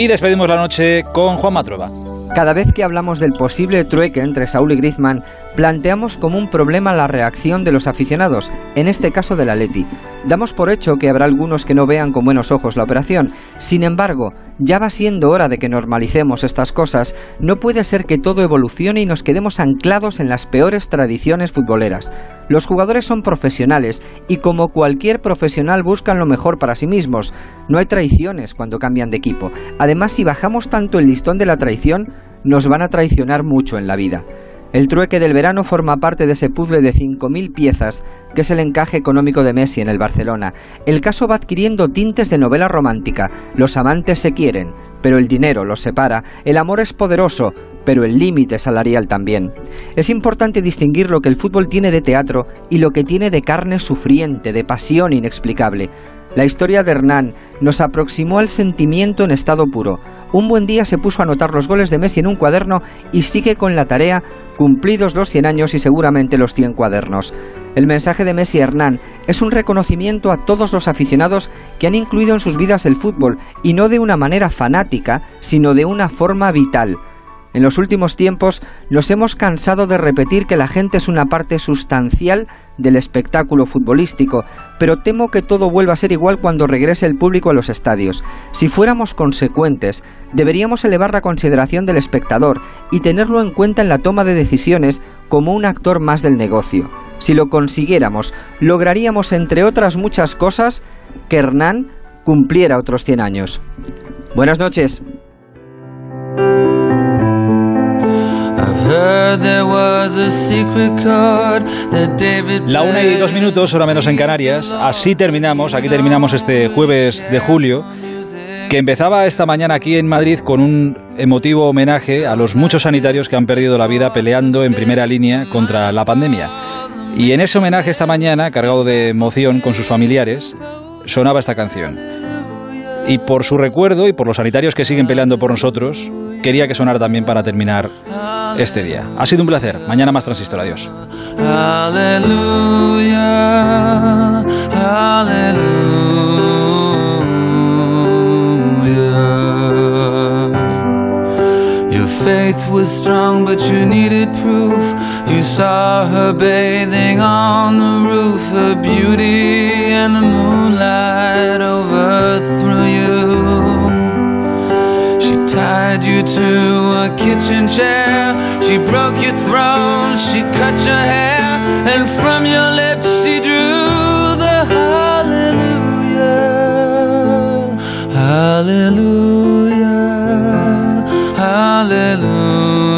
Y despedimos la noche con Juan Matrueva. Cada vez que hablamos del posible trueque entre Saúl y Griezmann, planteamos como un problema la reacción de los aficionados, en este caso del Atleti. Damos por hecho que habrá algunos que no vean con buenos ojos la operación. Sin embargo, ya va siendo hora de que normalicemos estas cosas. No puede ser que todo evolucione y nos quedemos anclados en las peores tradiciones futboleras. Los jugadores son profesionales y como cualquier profesional buscan lo mejor para sí mismos. No hay traiciones cuando cambian de equipo. Además, si bajamos tanto el listón de la traición, nos van a traicionar mucho en la vida. El trueque del verano forma parte de ese puzzle de 5.000 piezas que es el encaje económico de Messi en el Barcelona. El caso va adquiriendo tintes de novela romántica. Los amantes se quieren, pero el dinero los separa. El amor es poderoso, pero el límite salarial también. Es importante distinguir lo que el fútbol tiene de teatro y lo que tiene de carne sufriente, de pasión inexplicable. La historia de Hernán nos aproximó al sentimiento en estado puro. Un buen día se puso a anotar los goles de Messi en un cuaderno y sigue con la tarea cumplidos los 100 años y seguramente los 100 cuadernos. El mensaje de Messi Hernán es un reconocimiento a todos los aficionados que han incluido en sus vidas el fútbol y no de una manera fanática, sino de una forma vital. En los últimos tiempos nos hemos cansado de repetir que la gente es una parte sustancial del espectáculo futbolístico, pero temo que todo vuelva a ser igual cuando regrese el público a los estadios. Si fuéramos consecuentes, deberíamos elevar la consideración del espectador y tenerlo en cuenta en la toma de decisiones como un actor más del negocio. Si lo consiguiéramos, lograríamos, entre otras muchas cosas, que Hernán cumpliera otros 100 años. Buenas noches. La una y dos minutos, hora menos en Canarias. Así terminamos, aquí terminamos este jueves de julio, que empezaba esta mañana aquí en Madrid con un emotivo homenaje a los muchos sanitarios que han perdido la vida peleando en primera línea contra la pandemia. Y en ese homenaje esta mañana, cargado de emoción con sus familiares, sonaba esta canción. Y por su recuerdo y por los sanitarios que siguen peleando por nosotros, quería que sonara también para terminar este día. Ha sido un placer. Mañana más transistor. Adiós. Your faith was strong, but you needed proof. You saw her bathing on the roof, you to a kitchen chair. She broke your throne, she cut your hair, and from your lips she drew the hallelujah. Hallelujah. Hallelujah.